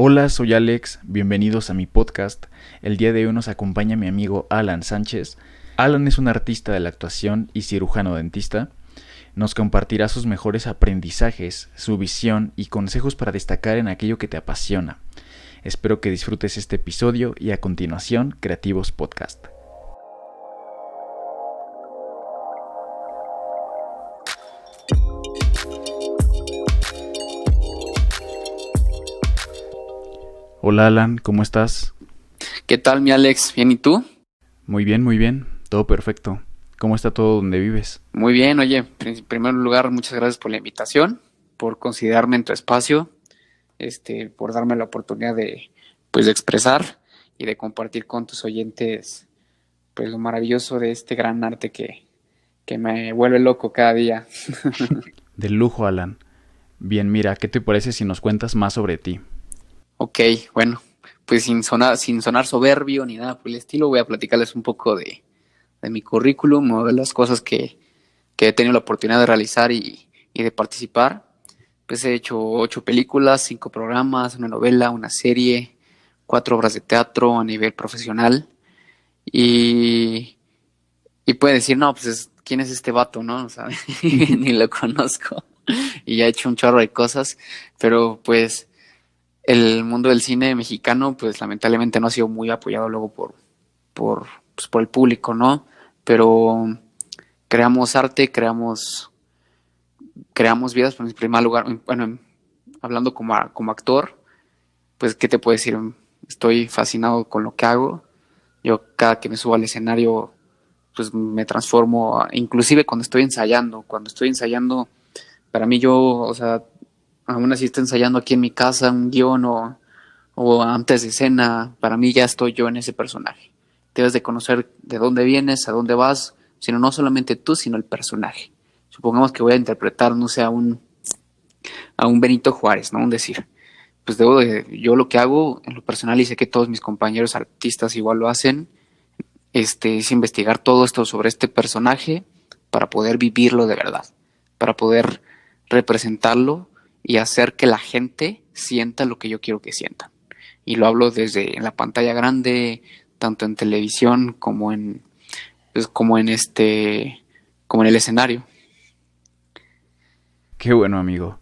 Hola, soy Alex, bienvenidos a mi podcast. El día de hoy nos acompaña mi amigo Alan Sánchez. Alan es un artista de la actuación y cirujano dentista. Nos compartirá sus mejores aprendizajes, su visión y consejos para destacar en aquello que te apasiona. Espero que disfrutes este episodio y a continuación Creativos Podcast. Hola Alan, ¿cómo estás? ¿Qué tal mi Alex? ¿Bien y tú? Muy bien, muy bien, todo perfecto. ¿Cómo está todo donde vives? Muy bien, oye, en primer lugar, muchas gracias por la invitación, por considerarme en tu espacio, este, por darme la oportunidad de, pues, de expresar y de compartir con tus oyentes, pues, lo maravilloso de este gran arte que, que me vuelve loco cada día. De lujo, Alan. Bien, mira, ¿qué te parece si nos cuentas más sobre ti? Ok, bueno, pues sin sonar, sin sonar soberbio ni nada por el estilo, voy a platicarles un poco de, mi currículum o de las cosas que, he tenido la oportunidad de realizar y, de participar. Pues he hecho ocho películas, cinco programas, una novela, una serie, cuatro obras de teatro a nivel profesional. Y, y puede decir, no, pues, ¿quién es este vato, no? O sea, ni lo conozco. y ya he hecho un chorro de cosas, pero pues el mundo del cine mexicano, pues lamentablemente no ha sido muy apoyado luego por, por, pues, por el público, ¿no? Pero creamos arte, creamos, creamos vidas, pues, en primer lugar, bueno, hablando como, como actor, pues, ¿qué te puedo decir? Estoy fascinado con lo que hago. Yo cada que me subo al escenario, pues me transformo, inclusive cuando estoy ensayando, cuando estoy ensayando, para mí yo, o sea, aún así está ensayando aquí en mi casa un guion o, o antes de escena, para mí ya estoy yo en ese personaje. Debes de conocer de dónde vienes, a dónde vas, sino no solamente tú, sino el personaje. Supongamos que voy a interpretar, no sé, a un, a un Benito Juárez, ¿no? Un decir. Pues debo de, yo lo que hago en lo personal y sé que todos mis compañeros artistas igual lo hacen, este, es investigar todo esto sobre este personaje para poder vivirlo de verdad, para poder representarlo y hacer que la gente sienta lo que yo quiero que sientan. Y lo hablo desde en la pantalla grande, tanto en televisión como en pues, como en este como en el escenario. Qué bueno, amigo.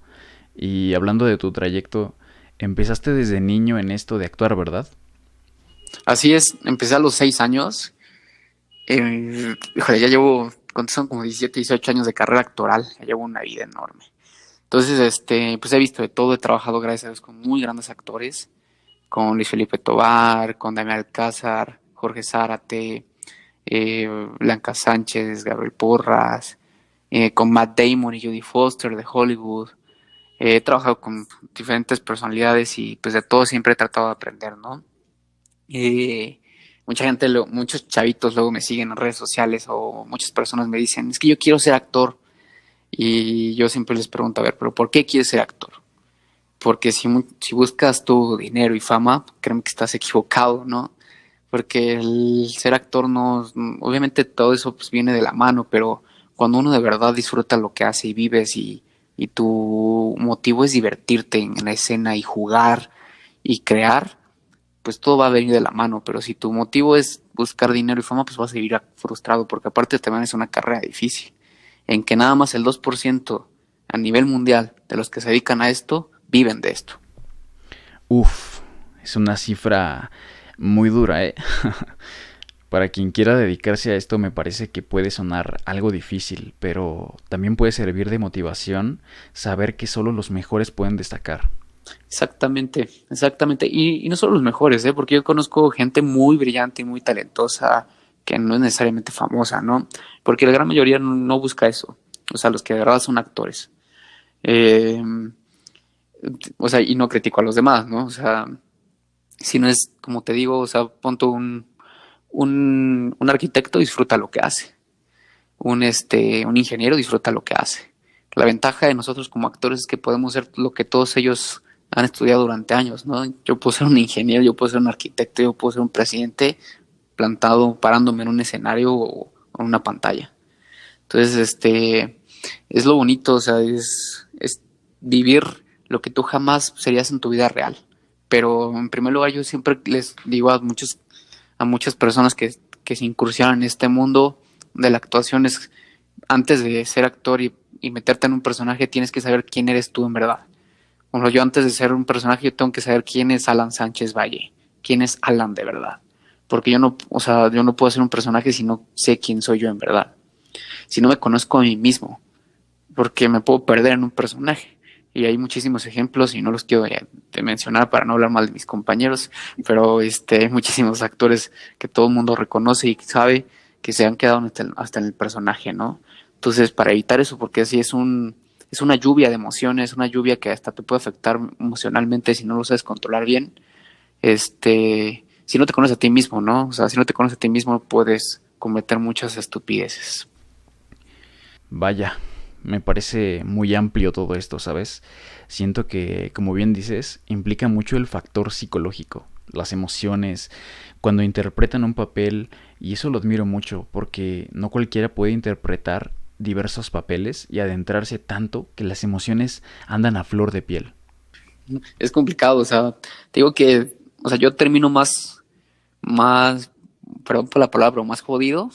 Y hablando de tu trayecto, empezaste desde niño en esto de actuar, ¿verdad? Así es, empecé a los seis años. Eh, ya llevo, son como 17, 18 años de carrera actoral, ya llevo una vida enorme. Entonces, este, pues he visto de todo, he trabajado, gracias a Dios, con muy grandes actores, con Luis Felipe Tobar, con Damián Alcázar, Jorge Zárate, eh, Blanca Sánchez, Gabriel Porras, eh, con Matt Damon y Judy Foster de Hollywood. he trabajado con diferentes personalidades y pues de todo siempre he tratado de aprender, ¿no? Eh, mucha gente, muchos chavitos luego me siguen en redes sociales o muchas personas me dicen, es que yo quiero ser actor y yo siempre les pregunto, a ver, pero ¿por qué quieres ser actor? Porque si, si buscas tu dinero y fama, créeme que estás equivocado, ¿no? Porque el ser actor no, obviamente todo eso pues viene de la mano, pero cuando uno de verdad disfruta lo que hace y vives y, y tu motivo es divertirte en la escena y jugar y crear, pues todo va a venir de la mano, pero si tu motivo es buscar dinero y fama, pues vas a vivir frustrado, porque aparte también es una carrera difícil en que nada más el 2% a nivel mundial de los que se dedican a esto viven de esto. Uf, es una cifra muy dura, ¿eh? Para quien quiera dedicarse a esto me parece que puede sonar algo difícil, pero también puede servir de motivación saber que solo los mejores pueden destacar. Exactamente, exactamente. Y, y no solo los mejores, ¿eh? porque yo conozco gente muy brillante y muy talentosa, que no es necesariamente famosa, ¿no? Porque la gran mayoría no busca eso, o sea, los que de verdad son actores. Eh, o sea, y no critico a los demás, ¿no? O sea, si no es, como te digo, o sea, ponto un, un, un arquitecto disfruta lo que hace, un, este, un ingeniero disfruta lo que hace. La ventaja de nosotros como actores es que podemos ser lo que todos ellos han estudiado durante años, ¿no? Yo puedo ser un ingeniero, yo puedo ser un arquitecto, yo puedo ser un presidente, plantado, parándome en un escenario o en una pantalla. Entonces, este, es lo bonito, o sea, es, vivir lo que tú jamás serías en tu vida real. pero en primer lugar yo siempre les digo a muchos a muchas personas que, que se incursionan en este mundo de la actuación es antes de ser actor y, meterte en un personaje tienes que saber quién eres tú en verdad. Como yo antes de ser un personaje yo tengo que saber quién es Alan Sánchez Valle, quién es Alan de verdad. Porque yo no, o sea, yo no puedo ser un personaje si no sé quién soy yo en verdad. Si no me conozco a mí mismo. Porque me puedo perder en un personaje y hay muchísimos ejemplos y no los quiero de, mencionar para no hablar mal de mis compañeros, pero este, hay muchísimos actores que todo el mundo reconoce y sabe que se han quedado hasta, hasta en el personaje, ¿no? Entonces, para evitar eso, porque así es un es una lluvia de emociones, una lluvia que hasta te puede afectar emocionalmente si no lo sabes controlar bien. Este, si no te conoces a ti mismo, ¿no? O sea, si no te conoces a ti mismo puedes cometer muchas estupideces. Vaya, me parece muy amplio todo esto, ¿sabes? Siento que, como bien dices, implica mucho el factor psicológico, las emociones, cuando interpretan un papel, y eso lo admiro mucho, porque no cualquiera puede interpretar diversos papeles y adentrarse tanto que las emociones andan a flor de piel. Es complicado, o sea, te digo que, o sea, yo termino más, más, perdón por la palabra, más jodido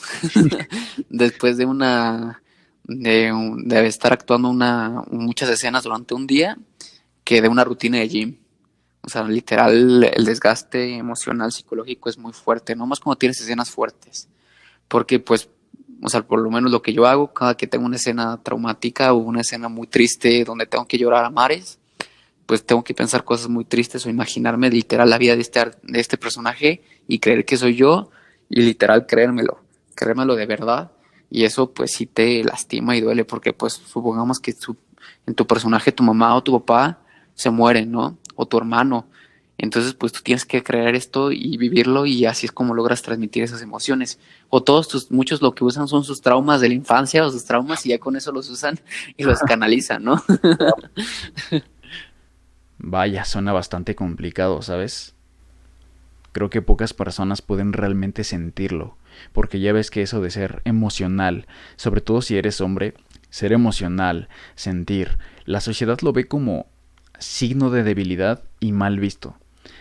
después de una de, estar actuando una, muchas escenas durante un día que de una rutina de gym. O sea, literal, el desgaste emocional, psicológico es muy fuerte, no más cuando tienes escenas fuertes. Porque, pues, o sea, por lo menos lo que yo hago, cada que tengo una escena traumática o una escena muy triste donde tengo que llorar a mares, pues tengo que pensar cosas muy tristes o imaginarme literal la vida de este, de este personaje y creer que soy yo y literal creérmelo, creérmelo de verdad y eso pues sí te lastima y duele porque pues supongamos que en tu personaje tu mamá o tu papá se mueren, ¿no? O tu hermano. Entonces pues tú tienes que creer esto y vivirlo y así es como logras transmitir esas emociones. O todos tus, muchos lo que usan son sus traumas de la infancia o sus traumas y ya con eso los usan y los canalizan, ¿no? Vaya, suena bastante complicado, ¿sabes? Creo que pocas personas pueden realmente sentirlo porque ya ves que eso de ser emocional, sobre todo si eres hombre, ser emocional, sentir, la sociedad lo ve como signo de debilidad y mal visto.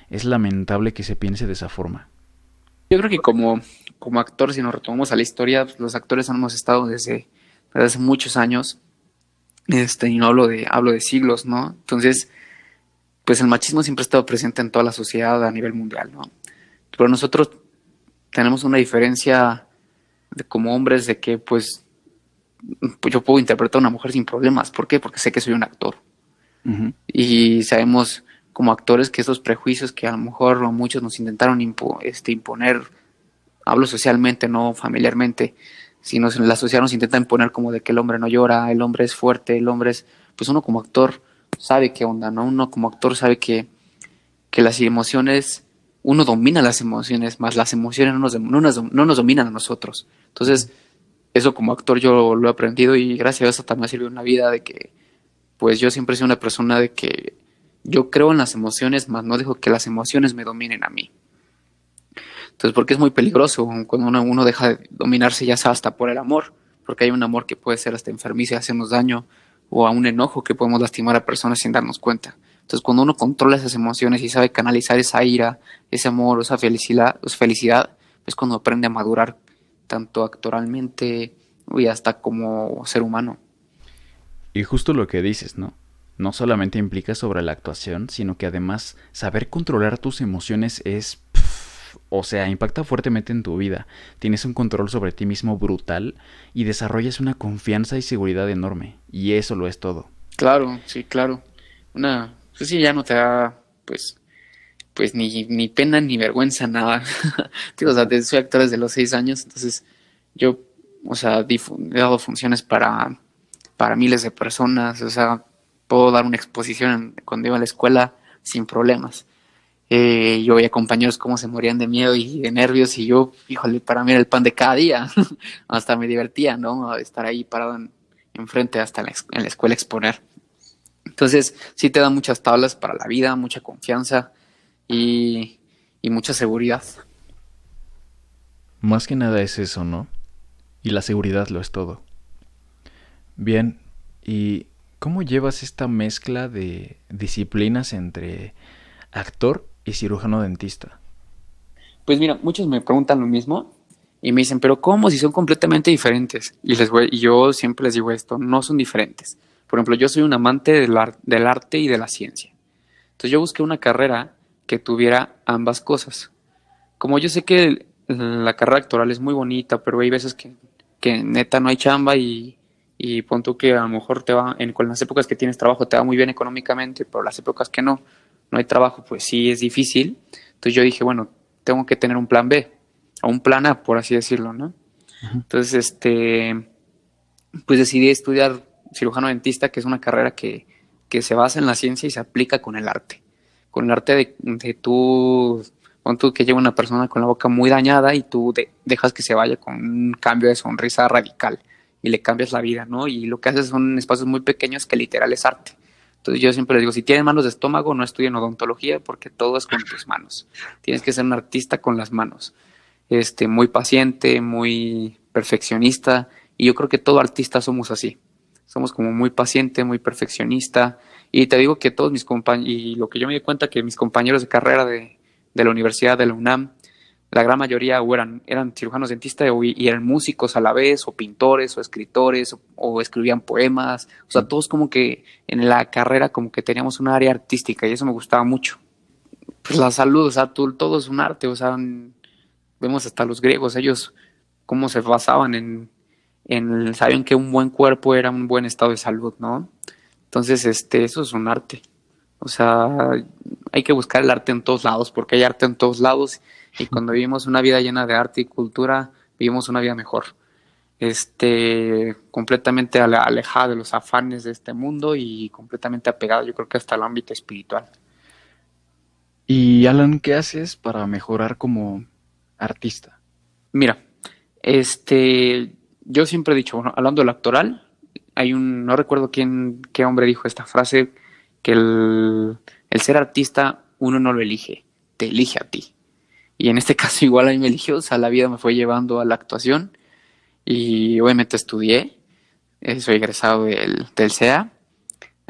Es lamentable que se piense de esa forma. Yo creo que como, como actor, si nos retomamos a la historia, los actores hemos estado desde, desde hace muchos años, este, y no hablo de, hablo de siglos, ¿no? Entonces, pues el machismo siempre ha estado presente en toda la sociedad a nivel mundial, ¿no? Pero nosotros tenemos una diferencia de como hombres de que pues, yo puedo interpretar a una mujer sin problemas. ¿Por qué? Porque sé que soy un actor. Y sabemos como actores que esos prejuicios que a lo mejor muchos nos intentaron este, imponer, hablo socialmente, no familiarmente, sino la sociedad nos intenta imponer como de que el hombre no llora, el hombre es fuerte, el hombre es, pues uno como actor sabe qué onda, ¿no? Uno como actor sabe que, que las emociones uno domina las emociones, más las emociones no nos, no nos, dominan a nosotros. Entonces, eso como actor yo lo he aprendido y gracias a eso también en la vida de que, pues yo siempre he sido una persona de que yo creo en las emociones, más no dejo que las emociones me dominen a mí. Entonces, porque es muy peligroso cuando uno, uno deja de dominarse ya sea hasta por el amor, porque hay un amor que puede ser hasta enfermizo y hacernos daño, o a un enojo que podemos lastimar a personas sin darnos cuenta. Entonces, cuando uno controla esas emociones y sabe canalizar esa ira, ese amor, esa felicidad, felicidad es cuando aprende a madurar tanto actoralmente y hasta como ser humano. Y justo lo que dices, ¿no? No solamente implica sobre la actuación, sino que además saber controlar tus emociones es... o sea, impacta fuertemente en tu vida. Tienes un control sobre ti mismo brutal y desarrollas una confianza y seguridad enorme. Y eso lo es todo. Claro, sí, claro. Una, pues sí, ya no te da, pues, pues ni, ni pena ni vergüenza, nada. o sea, soy actor desde los seis años, entonces yo, o sea, he dado funciones para, para miles de personas, o sea, puedo dar una exposición cuando iba a la escuela sin problemas. Eh, yo veía compañeros cómo se morían de miedo y de nervios y yo, híjole, para mí era el pan de cada día. hasta me divertía, ¿no? Estar ahí parado enfrente hasta en la escuela exponer. Entonces, sí te da muchas tablas para la vida, mucha confianza y, mucha seguridad. Más que nada es eso, ¿no? Y la seguridad lo es todo. Bien, ¿y cómo llevas esta mezcla de disciplinas entre actor y cirujano dentista? Pues mira, muchos me preguntan lo mismo y me dicen, pero ¿cómo si son completamente diferentes? Y, les voy, y yo siempre les digo esto, no son diferentes. Por ejemplo, yo soy un amante del, del arte y de la ciencia. Entonces yo busqué una carrera que tuviera ambas cosas. Como yo sé que la carrera actoral es muy bonita, pero hay veces que, que neta no hay chamba y, y pon tú que a lo mejor te va, en, las épocas que tienes trabajo te va muy bien económicamente, pero las épocas que no, no hay trabajo, pues sí es difícil. Entonces yo dije, bueno, tengo que tener un plan B o un plan A, por así decirlo, ¿no? Entonces, este, pues decidí estudiar cirujano dentista, que es una carrera que, que, se basa en la ciencia y se aplica con el arte. Con el arte de, de tú, con tú que lleva una persona con la boca muy dañada y tú dejas que se vaya con un cambio de sonrisa radical y le cambias la vida, ¿no? Y lo que haces son espacios muy pequeños que literal es arte. Entonces yo siempre les digo, si tienen manos de estómago, no estudien odontología porque todo es con tus manos. Tienes que ser un artista con las manos. Este, muy paciente, muy perfeccionista. Y yo creo que todo artista somos así. Somos como muy paciente, muy perfeccionista. Y te digo que todos mis compañeros, y lo que yo me di cuenta que mis compañeros de carrera de, de la universidad de la UNAM, la gran mayoría eran, eran cirujanos dentistas y eran músicos a la vez, o pintores, o escritores, o, escribían poemas. O sea, todos como que en la carrera como que teníamos un área artística y eso me gustaba mucho. Pues la salud, o sea, todo, es un arte, o sea, vemos hasta los griegos, ellos cómo se basaban en, en, saben que un buen cuerpo era un buen estado de salud, ¿no? Entonces, este, eso es un arte. O sea, hay que buscar el arte en todos lados, porque hay arte en todos lados y cuando vivimos una vida llena de arte y cultura, vivimos una vida mejor. Este, completamente alejada de los afanes de este mundo y completamente apegada, yo creo que hasta el ámbito espiritual. Y Alan, ¿qué haces para mejorar como artista? Mira, este, yo siempre he dicho, bueno, hablando del actoral, hay un, no recuerdo quién, qué hombre dijo esta frase, que el, el ser artista uno no lo elige, te elige a ti. Y en este caso igual a mí me eligió, o sea, la vida me fue llevando a la actuación y obviamente estudié, eh, soy egresado del, del CEA,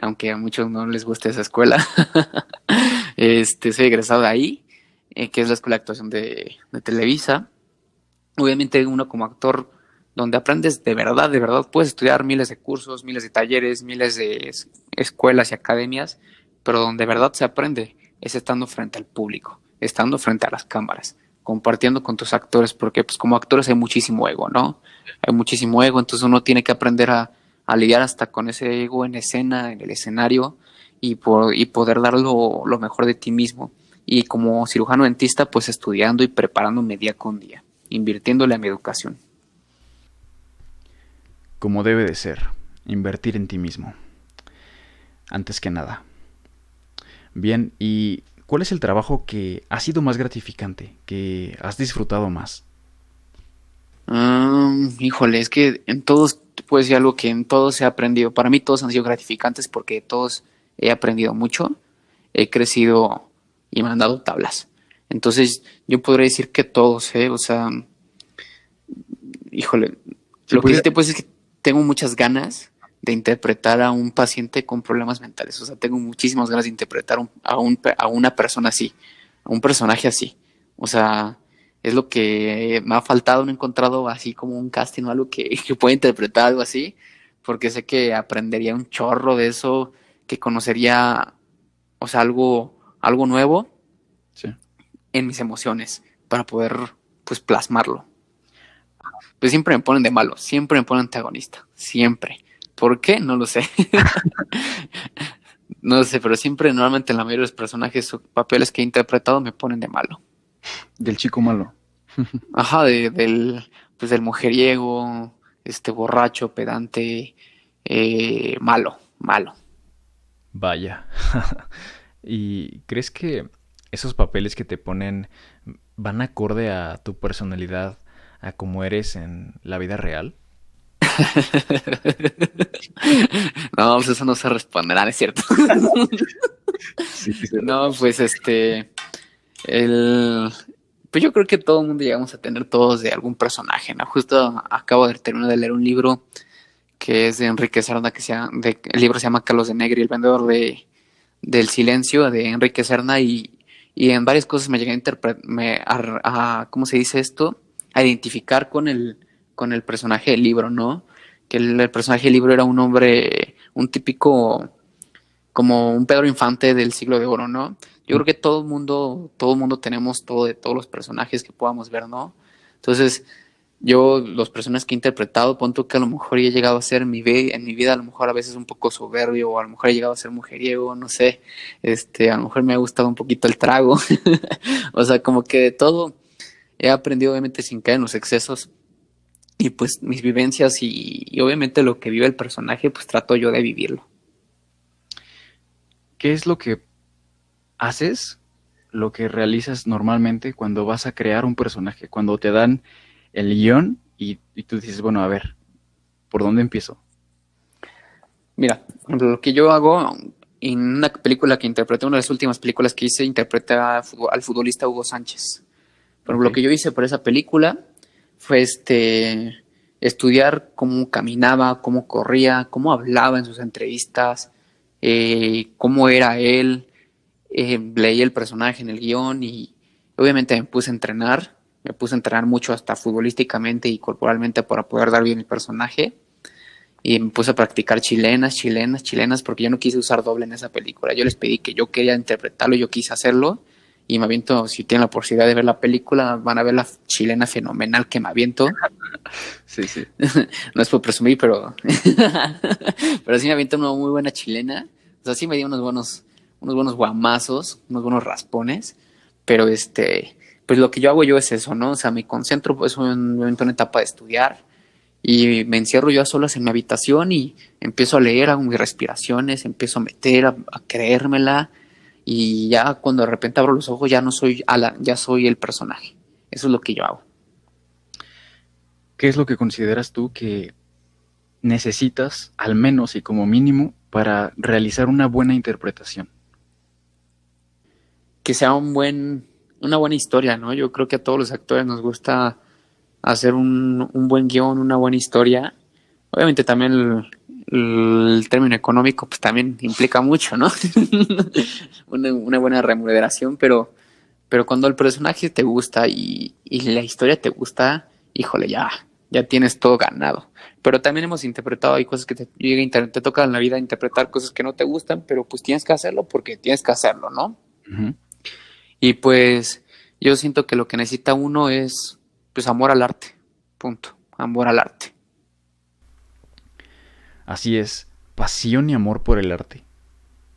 aunque a muchos no les guste esa escuela, este, soy egresado de ahí, eh, que es la Escuela de Actuación de, de Televisa. Obviamente uno como actor, donde aprendes de verdad, de verdad, puedes estudiar miles de cursos, miles de talleres, miles de escuelas y academias, pero donde de verdad se aprende es estando frente al público estando frente a las cámaras, compartiendo con tus actores, porque pues como actores hay muchísimo ego, ¿no? Hay muchísimo ego, entonces uno tiene que aprender a, lidiar hasta con ese ego en escena, en el escenario, y, por, y poder dar lo, mejor de ti mismo. Y como cirujano dentista, pues estudiando y preparándome día con día, invirtiéndole a mi educación. Como debe de ser, invertir en ti mismo. Antes que nada. Bien, y ¿Cuál es el trabajo que ha sido más gratificante, que has disfrutado más? híjole, es que en todos, puedo decir algo que en todos he aprendido. Para mí todos han sido gratificantes porque todos he aprendido mucho, he crecido y me han dado tablas. Entonces yo podría decir que todos, ¿eh? O sea, híjole, lo que sí te puedo decir es que tengo muchas ganas de interpretar a un paciente con problemas mentales. O sea, tengo muchísimas ganas de interpretar a, un, a una persona así, a un personaje así. O sea, es lo que me ha faltado, no he encontrado así como un casting o algo que, que pueda interpretar algo así, porque sé que aprendería un chorro de eso, que conocería, o sea, algo, algo nuevo en mis emociones para poder, pues, plasmarlo. Pues siempre me ponen de malo, siempre me ponen antagonista, siempre. ¿Por qué? No lo sé. no sé, pero siempre, normalmente, en la mayoría de los personajes o papeles que he interpretado me ponen de malo. Del chico malo. Ajá, del, pues del mujeriego, este borracho, pedante, eh, malo, malo. Vaya. ¿Y crees que esos papeles que te ponen van acorde a tu personalidad, a cómo eres en la vida real? no, pues eso no se responderá, ¿es cierto? No, pues este. El, pues yo creo que todo el mundo llegamos a tener todos de algún personaje, ¿no? Justo acabo de terminar de leer un libro que es de Enrique Saranda, que se llama, de, el libro se llama Carlos de Negri, el vendedor de, del silencio de Enrique Serna y, y en varias cosas me llegué a interpretar, a, ¿cómo se dice esto? A identificar con el, con el personaje del libro, ¿no? Que el, personaje del libro era un hombre, un típico, como un Pedro Infante del siglo de oro, ¿no? Yo creo que todo el mundo, todo el mundo tenemos todo de todos los personajes que podamos ver, ¿no? Entonces, yo, los personajes que he interpretado, punto que a lo mejor he llegado a ser en mi, en mi vida, a lo mejor a veces un poco soberbio, o a lo mejor he llegado a ser mujeriego, no sé, este, a lo mejor me ha gustado un poquito el trago, o sea, como que de todo he aprendido obviamente sin caer en los excesos, y pues mis vivencias y, y obviamente lo que vive el personaje, pues trato yo de vivirlo. ¿Qué es lo que haces, lo que realizas normalmente cuando vas a crear un personaje, cuando te dan el guion y, tú dices, bueno, a ver, ¿por dónde empiezo? Mira, lo que yo hago en una película que interpreté, una de las últimas películas que hice, interpreté al futbolista Hugo Sánchez. Pero lo que yo hice por esa película fue este estudiar cómo caminaba, cómo corría, cómo hablaba en sus entrevistas, eh, cómo era él. Eh, leí el personaje en el guion y obviamente me puse a entrenar me puse a entrenar mucho hasta futbolísticamente y corporalmente para poder dar bien el personaje. Y me puse a practicar chilenas, chilenas, chilenas, porque yo no quise usar doble en esa película. Yo les pedí que yo quería interpretarlo, yo quise hacerlo. Y me aviento, si tienen la posibilidad de ver la película, van a ver la chilena fenomenal que me aviento. Sí, sí. no es por presumir, pero, pero sí me aviento una muy buena chilena. O sea, sí me dio unos buenos, unos buenos guamazos, unos buenos raspones. Pero este, pues lo que yo hago yo es eso, ¿no? O sea, me concentro, pues en una etapa de estudiar y me encierro yo a solas en mi habitación y empiezo a leer, hago mis respiraciones, empiezo a meter, a, creérmela y ya cuando de repente abro los ojos ya no soy Alan, ya soy el personaje. Eso es lo que yo hago. ¿Qué es lo que consideras tú que necesitas, al menos y como mínimo, para realizar una buena interpretación? Que sea un buen una buena historia, ¿no? Yo creo que a todos los actores nos gusta hacer un, buen guion, una buena historia. Obviamente también el, término económico pues también implica mucho, ¿no? una, buena remuneración, pero, pero cuando el personaje te gusta y, la historia te gusta, híjole, ya, ya tienes todo ganado. Pero también hemos interpretado, hay cosas que te, te toca en la vida interpretar cosas que no te gustan, pero pues tienes que hacerlo porque tienes que hacerlo, ¿no? Y pues yo siento que lo que necesita uno es pues amor al arte. Punto. Amor al arte. Así es, pasión y amor por el arte.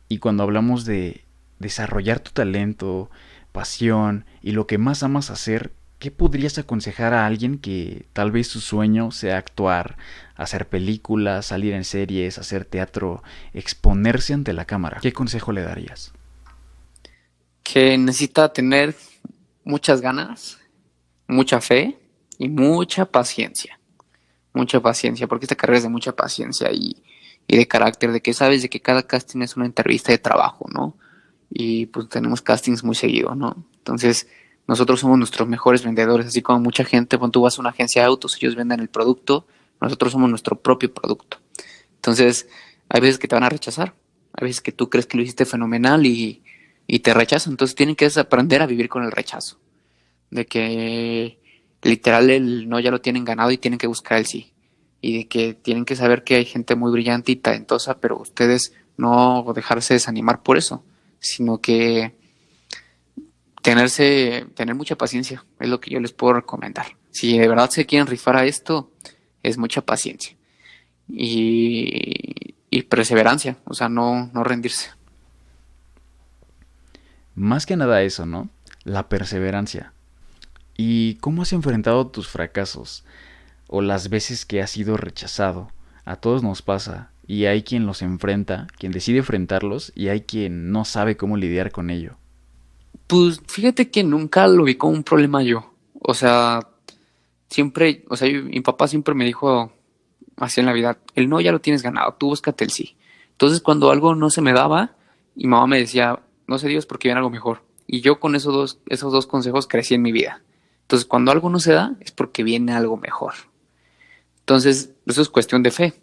Y cuando hablamos de desarrollar tu talento, pasión y lo que más amas hacer, ¿qué podrías aconsejar a alguien que tal vez su sueño sea actuar, hacer películas, salir en series, hacer teatro, exponerse ante la cámara? ¿Qué consejo le darías? que necesita tener muchas ganas, mucha fe y mucha paciencia. Mucha paciencia, porque esta carrera es de mucha paciencia y, de carácter, de que sabes de que cada casting es una entrevista de trabajo, ¿no? Y pues tenemos castings muy seguido, ¿no? Entonces, nosotros somos nuestros mejores vendedores, así como mucha gente, cuando tú vas a una agencia de autos, ellos venden el producto, nosotros somos nuestro propio producto. Entonces, hay veces que te van a rechazar, hay veces que tú crees que lo hiciste fenomenal y, y te rechazan. Entonces tienen que aprender a vivir con el rechazo. De que literal el no ya lo tienen ganado y tienen que buscar el sí. Y de que tienen que saber que hay gente muy brillante y talentosa, pero ustedes no dejarse desanimar por eso, sino que tenerse, tener mucha paciencia, es lo que yo les puedo recomendar. Si de verdad se quieren rifar a esto, es mucha paciencia. Y, y perseverancia, o sea, no, no rendirse. Más que nada eso, ¿no? La perseverancia. ¿Y cómo has enfrentado tus fracasos? O las veces que has sido rechazado. A todos nos pasa. Y hay quien los enfrenta, quien decide enfrentarlos, y hay quien no sabe cómo lidiar con ello. Pues fíjate que nunca lo vi como un problema yo. O sea, siempre, o sea, mi papá siempre me dijo así en la vida, el no ya lo tienes ganado, tú búscate el sí. Entonces cuando algo no se me daba, mi mamá me decía, no sé Dios porque viene algo mejor. Y yo con esos dos, esos dos consejos crecí en mi vida. Entonces, cuando algo no se da, es porque viene algo mejor. Entonces, eso es cuestión de fe.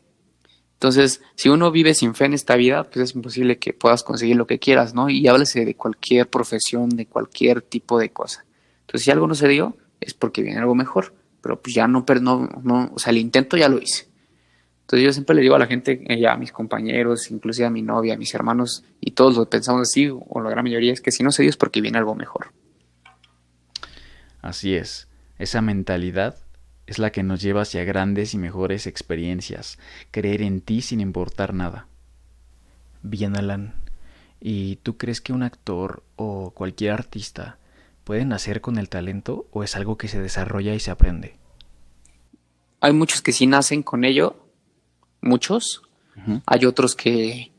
Entonces, si uno vive sin fe en esta vida, pues es imposible que puedas conseguir lo que quieras, ¿no? Y háblese de cualquier profesión, de cualquier tipo de cosa. Entonces, si algo no se dio, es porque viene algo mejor, pero pues ya no, no, no, o sea, el intento ya lo hice. Entonces yo siempre le digo a la gente, eh, a mis compañeros, inclusive a mi novia, a mis hermanos, y todos lo pensamos así, o la gran mayoría, es que si no se dio es porque viene algo mejor. Así es, esa mentalidad es la que nos lleva hacia grandes y mejores experiencias, creer en ti sin importar nada. Bien, Alan, ¿y tú crees que un actor o cualquier artista puede nacer con el talento o es algo que se desarrolla y se aprende? Hay muchos que sí nacen con ello, muchos. Hay otros que,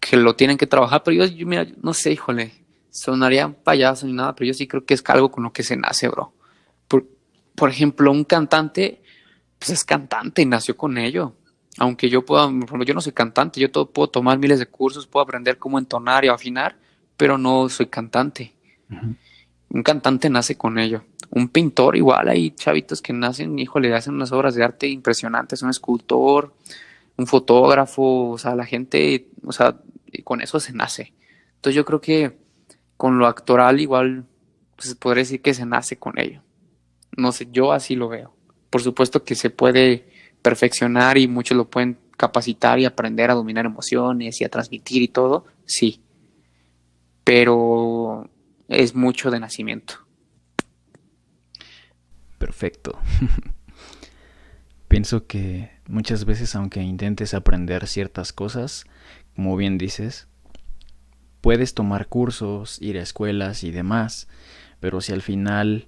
que lo tienen que trabajar, pero yo, mira, no sé, híjole, sonaría payaso ni nada, pero yo sí creo que es algo con lo que se nace, bro. Por, por ejemplo, un cantante, pues es cantante y nació con ello. Aunque yo pueda, yo no soy cantante, yo todo, puedo tomar miles de cursos, puedo aprender cómo entonar y afinar, pero no soy cantante. Un cantante nace con ello. Un pintor igual, hay chavitos que nacen, híjole, hacen unas obras de arte impresionantes, un escultor, un fotógrafo, o sea, la gente, o sea, con eso se nace. Entonces yo creo que con lo actoral igual, pues podría decir que se nace con ello. No sé, yo así lo veo. Por supuesto que se puede perfeccionar y muchos lo pueden capacitar y aprender a dominar emociones y a transmitir y todo, sí. Pero es mucho de nacimiento. Perfecto. Pienso que muchas veces aunque intentes aprender ciertas cosas, como bien dices, puedes tomar cursos, ir a escuelas y demás, pero si al final,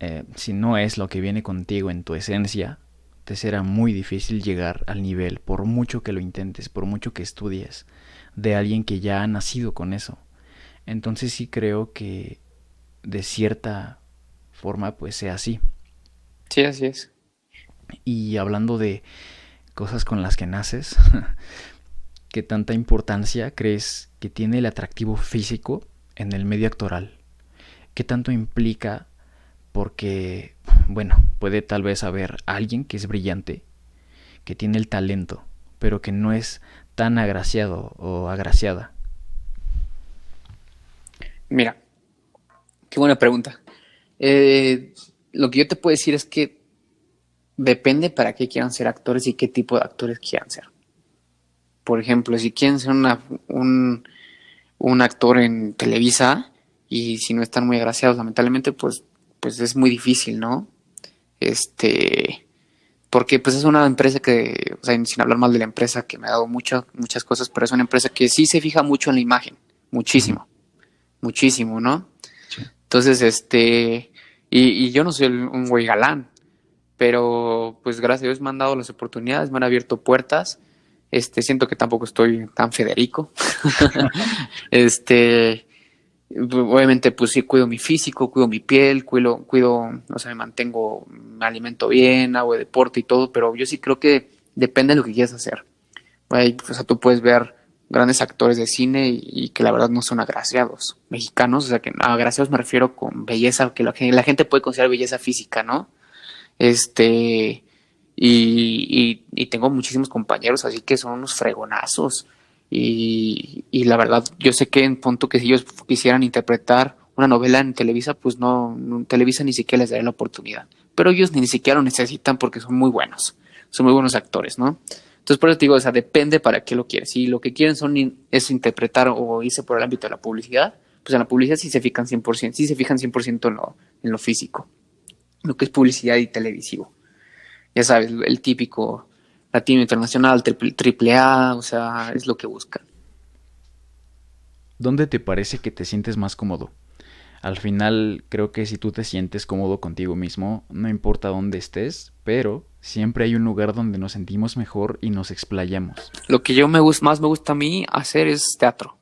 eh, si no es lo que viene contigo en tu esencia, te será muy difícil llegar al nivel, por mucho que lo intentes, por mucho que estudies, de alguien que ya ha nacido con eso. Entonces sí creo que de cierta forma pues sea así. Sí, así es. Y hablando de cosas con las que naces, ¿qué tanta importancia crees que tiene el atractivo físico en el medio actoral? ¿Qué tanto implica? Porque, bueno, puede tal vez haber alguien que es brillante, que tiene el talento, pero que no es tan agraciado o agraciada. Mira, qué buena pregunta. Eh, lo que yo te puedo decir es que depende para qué quieran ser actores y qué tipo de actores quieran ser. Por ejemplo, si quieren ser un, un actor en Televisa y si no están muy agraciados, lamentablemente, pues, pues es muy difícil, ¿no? Este, porque pues es una empresa que, o sea, sin hablar mal de la empresa que me ha dado muchas, muchas cosas, pero es una empresa que sí se fija mucho en la imagen, muchísimo muchísimo, ¿no? Entonces, este, y, yo no soy un güey galán, pero pues gracias a Dios me han dado las oportunidades, me han abierto puertas. Este, siento que tampoco estoy tan Federico. este, obviamente, pues sí, cuido mi físico, cuido mi piel, cuido, cuido, o me mantengo, me alimento bien, hago deporte y todo, pero yo sí creo que depende de lo que quieras hacer. o sea, tú puedes ver grandes actores de cine y, que la verdad no son agraciados. Mexicanos, o sea que agraciados me refiero con belleza, que la, gente puede considerar belleza física, ¿no? Este, y, y, tengo muchísimos compañeros, así que son unos fregonazos. Y, y, la verdad, yo sé que en punto que si ellos quisieran interpretar una novela en Televisa, pues no, Televisa ni siquiera les daría la oportunidad. Pero ellos ni siquiera lo necesitan porque son muy buenos, son muy buenos actores, ¿no? Entonces, por eso te digo, o sea, depende para qué lo quieres. Si lo que quieren son es interpretar o irse por el ámbito de la publicidad, pues en la publicidad sí se fijan 100%, sí se fijan 100% en lo, en lo físico, lo que es publicidad y televisivo. Ya sabes, el típico latino internacional, triple, A, o sea, es lo que buscan. ¿Dónde te parece que te sientes más cómodo? Al final creo que si tú te sientes cómodo contigo mismo, no importa dónde estés, pero siempre hay un lugar donde nos sentimos mejor y nos explayamos. Lo que yo me gusta, más me gusta a mí hacer es teatro.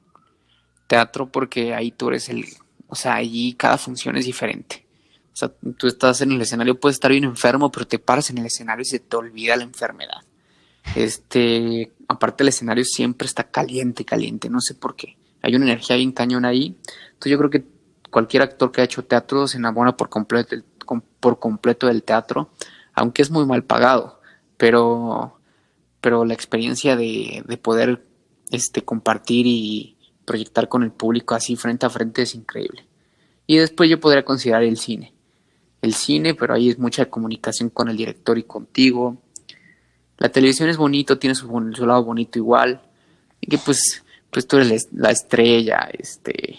Teatro porque ahí tú eres el, o sea, allí cada función es diferente. Tú estás en el escenario, puedes estar bien enfermo, pero te paras en el escenario y se te olvida la enfermedad. Este, aparte el escenario siempre está caliente, caliente, no sé por qué. Hay una energía bien cañón ahí. Entonces yo creo que cualquier actor que ha hecho teatro se enamora por completo, por completo del teatro, aunque es muy mal pagado, pero, pero la experiencia de, de poder este, compartir y proyectar con el público así frente a frente es increíble. Y después yo podría considerar el cine. El cine, pero ahí es mucha comunicación con el director y contigo. La televisión es bonito, tiene su, lado bonito igual. Y que pues, pues tú eres la estrella, este,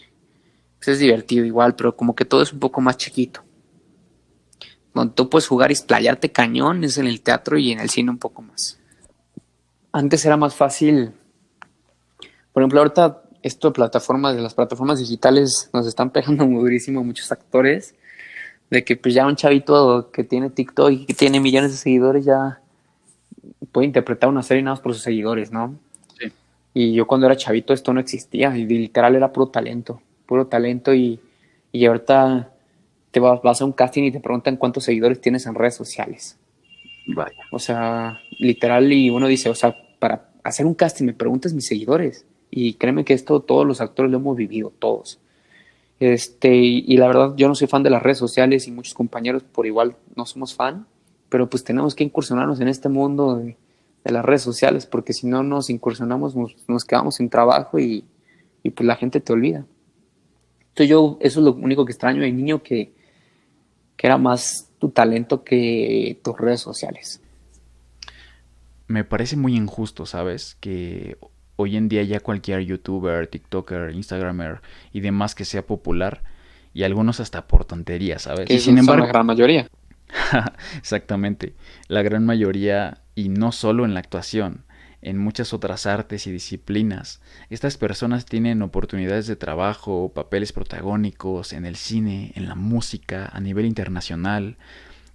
pues es divertido igual, pero como que todo es un poco más chiquito. Donde tú puedes jugar y explayarte cañón es en el teatro y en el cine un poco más. Antes era más fácil. Por ejemplo, ahorita esto de plataformas, de las plataformas digitales nos están pegando muy durísimo muchos actores. De que pues ya un chavito que tiene TikTok y que tiene millones de seguidores ya puede interpretar una serie nada más por sus seguidores, ¿no? Sí. Y yo cuando era chavito esto no existía y literal era puro talento, puro talento y, y ahorita te vas, vas a un casting y te preguntan cuántos seguidores tienes en redes sociales. Vaya. O sea, literal y uno dice, o sea, para hacer un casting me preguntas mis seguidores y créeme que esto todos los actores lo hemos vivido, todos. Este, y, la verdad, yo no soy fan de las redes sociales y muchos compañeros por igual no somos fan, pero pues tenemos que incursionarnos en este mundo de, las redes sociales, porque si no nos incursionamos nos, quedamos sin trabajo y, pues la gente te olvida. Entonces yo, eso es lo único que extraño de niño, que, que era más tu talento que tus redes sociales. Me parece muy injusto, ¿sabes? Que hoy en día ya cualquier youtuber, tiktoker, instagramer y demás que sea popular y algunos hasta por tonterías, ¿sabes? y sin embargo, la gran mayoría. Exactamente, la gran mayoría y no solo en la actuación, en muchas otras artes y disciplinas. Estas personas tienen oportunidades de trabajo, papeles protagónicos en el cine, en la música, a nivel internacional.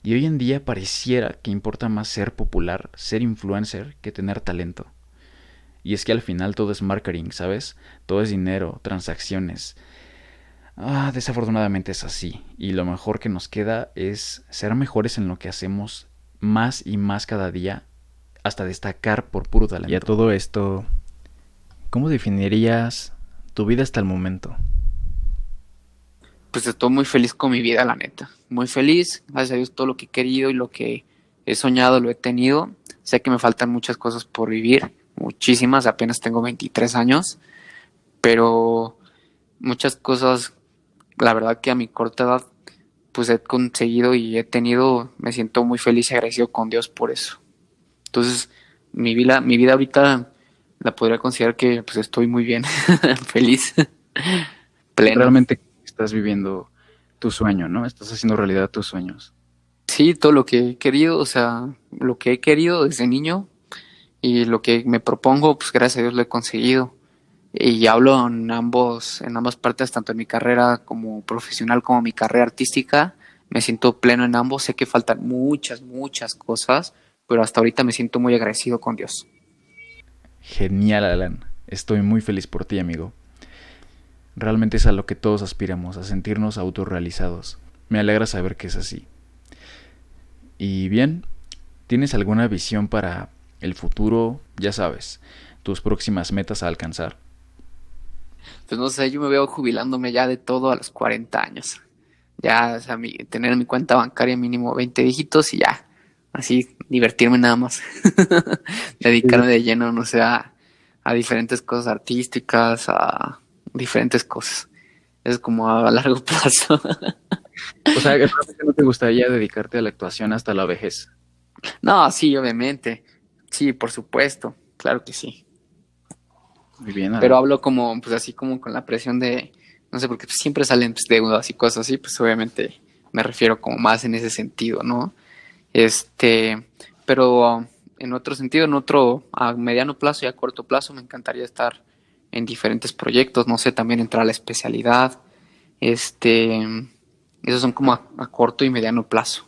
Y hoy en día pareciera que importa más ser popular, ser influencer, que tener talento. Y es que al final todo es marketing, ¿sabes? Todo es dinero, transacciones. Ah, desafortunadamente es así. Y lo mejor que nos queda es ser mejores en lo que hacemos más y más cada día hasta destacar por puro talento. Y a todo esto, ¿cómo definirías tu vida hasta el momento? Pues estoy muy feliz con mi vida, la neta. Muy feliz, gracias a Dios todo lo que he querido y lo que he soñado lo he tenido. Sé que me faltan muchas cosas por vivir, muchísimas, apenas tengo 23 años, pero muchas cosas, la verdad que a mi corta edad, pues he conseguido y he tenido, me siento muy feliz y agradecido con Dios por eso. Entonces, mi vida, mi vida ahorita la podría considerar que pues estoy muy bien, feliz, pleno. Realmente estás viviendo tu sueño, ¿no? Estás haciendo realidad tus sueños. Sí, todo lo que he querido, o sea, lo que he querido desde niño, y lo que me propongo, pues gracias a Dios lo he conseguido. Y hablo en ambos, en ambas partes, tanto en mi carrera como profesional como mi carrera artística. Me siento pleno en ambos. Sé que faltan muchas, muchas cosas, pero hasta ahorita me siento muy agradecido con Dios. Genial, Alan. Estoy muy feliz por ti, amigo. Realmente es a lo que todos aspiramos, a sentirnos autorrealizados. Me alegra saber que es así. Y bien, ¿tienes alguna visión para el futuro, ya sabes, tus próximas metas a alcanzar? Pues no sé, yo me veo jubilándome ya de todo a los 40 años. Ya, o sea, tener mi cuenta bancaria mínimo 20 dígitos y ya, así divertirme nada más. Dedicarme de lleno, no sé, a, diferentes cosas artísticas, a diferentes cosas. Es como a largo plazo. o sea, ¿no te gustaría dedicarte a la actuación hasta la vejez? No, sí, obviamente. Sí, por supuesto, claro que sí. Muy bien. Pero hablo como, pues así como con la presión de, no sé, porque siempre salen pues, deudas y cosas así, pues obviamente me refiero como más en ese sentido, ¿no? Este, pero en otro sentido, en otro, a mediano plazo y a corto plazo, me encantaría estar en diferentes proyectos, no sé, también entrar a la especialidad, este, esos son como a corto y mediano plazo.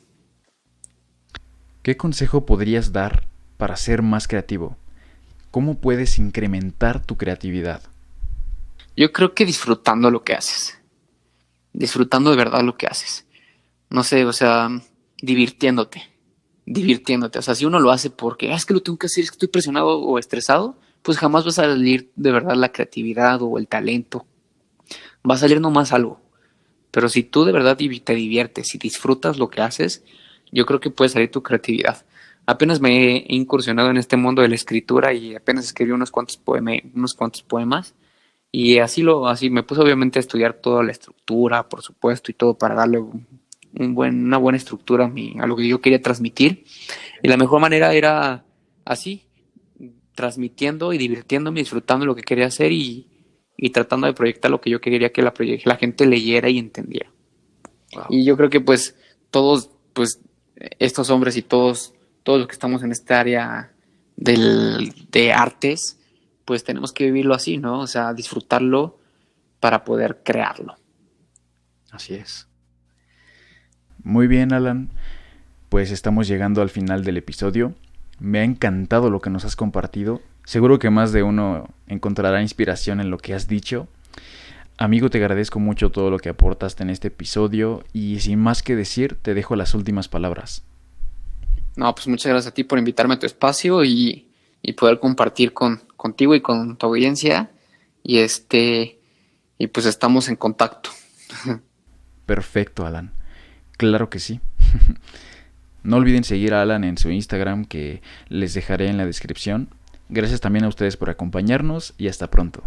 ¿Qué consejo podrías dar para ser más creativo? ¿Cómo puedes incrementar tu creatividad? Yo creo que disfrutando lo que haces. Disfrutando de verdad lo que haces. No sé, o sea, divirtiéndote. Divirtiéndote. O sea, si uno lo hace porque ah, es que lo tengo que hacer, es que estoy presionado o estresado, pues jamás va a salir de verdad la creatividad o el talento. Va a salir nomás algo. Pero si tú de verdad te diviertes y disfrutas lo que haces, yo creo que puede salir tu creatividad. Apenas me he incursionado en este mundo de la escritura y apenas escribí unos cuantos, unos cuantos poemas. Y así lo, así me puse obviamente a estudiar toda la estructura, por supuesto, y todo para darle un buen, una buena estructura a, mi, a lo que yo quería transmitir. Y la mejor manera era así, transmitiendo y divirtiéndome, disfrutando lo que quería hacer y, y tratando de proyectar lo que yo quería que la, la gente leyera y entendiera. Y yo creo que pues todos, pues estos hombres y todos, todos los que estamos en esta área del, de artes, pues tenemos que vivirlo así, ¿no? O sea, disfrutarlo para poder crearlo. Así es. Muy bien, Alan. Pues estamos llegando al final del episodio. Me ha encantado lo que nos has compartido. Seguro que más de uno encontrará inspiración en lo que has dicho. Amigo, te agradezco mucho todo lo que aportaste en este episodio y sin más que decir, te dejo las últimas palabras. No, pues muchas gracias a ti por invitarme a tu espacio y, y poder compartir con, contigo y con tu audiencia. Y este, y pues estamos en contacto. Perfecto, Alan. Claro que sí. no olviden seguir a Alan en su Instagram que les dejaré en la descripción. Gracias también a ustedes por acompañarnos y hasta pronto.